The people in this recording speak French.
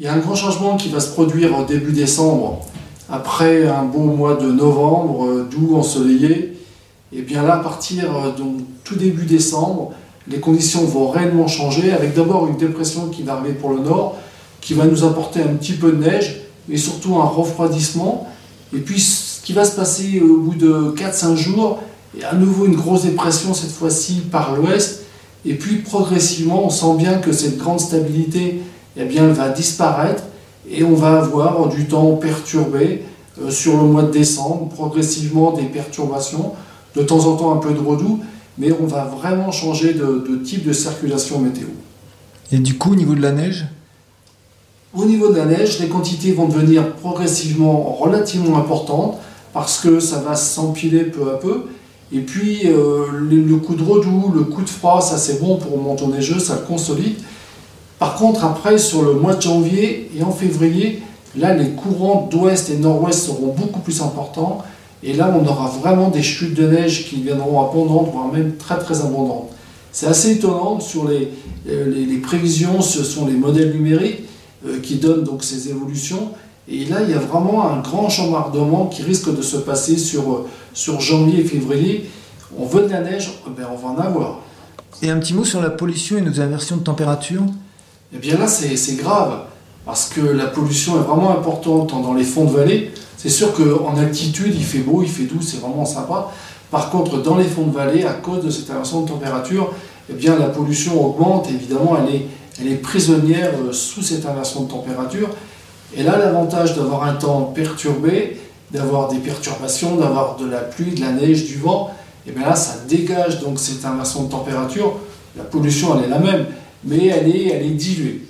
Il y a un grand changement qui va se produire au début décembre, après un beau mois de novembre, euh, doux, ensoleillé. Et bien là, à partir euh, donc, tout début décembre, les conditions vont réellement changer, avec d'abord une dépression qui va arriver pour le nord, qui va nous apporter un petit peu de neige, mais surtout un refroidissement. Et puis ce qui va se passer au bout de 4-5 jours, et à nouveau une grosse dépression cette fois-ci par l'ouest. Et puis progressivement, on sent bien que cette grande stabilité eh bien, elle va disparaître et on va avoir du temps perturbé euh, sur le mois de décembre, progressivement des perturbations, de temps en temps un peu de redoux, mais on va vraiment changer de, de type de circulation météo. Et du coup, au niveau de la neige? Au niveau de la neige, les quantités vont devenir progressivement relativement importantes parce que ça va s'empiler peu à peu. Et puis euh, le, le coup de redoux, le coup de froid, ça c'est bon pour mon neigeux, ça le consolide. Par contre, après, sur le mois de janvier et en février, là, les courants d'ouest et nord-ouest seront beaucoup plus importants. Et là, on aura vraiment des chutes de neige qui viendront abondantes, voire même très très abondantes. C'est assez étonnant sur les, euh, les, prévisions, ce sont les modèles numériques euh, qui donnent donc ces évolutions. Et là, il y a vraiment un grand chambardement qui risque de se passer sur, euh, sur janvier et février. On veut de la neige, eh ben on va en avoir. Et un petit mot sur la pollution et nos inversions de température? Eh bien là, c'est grave, parce que la pollution est vraiment importante dans les fonds de vallée. C'est sûr qu'en altitude, il fait beau, il fait doux, c'est vraiment sympa. Par contre, dans les fonds de vallée, à cause de cette inversion de température, eh bien, la pollution augmente. Évidemment, elle est, elle est prisonnière euh, sous cette inversion de température. Et là, l'avantage d'avoir un temps perturbé, d'avoir des perturbations, d'avoir de la pluie, de la neige, du vent, et bien là, ça dégage donc cette inversion de température. La pollution, elle est la même, mais elle est, elle est diluée.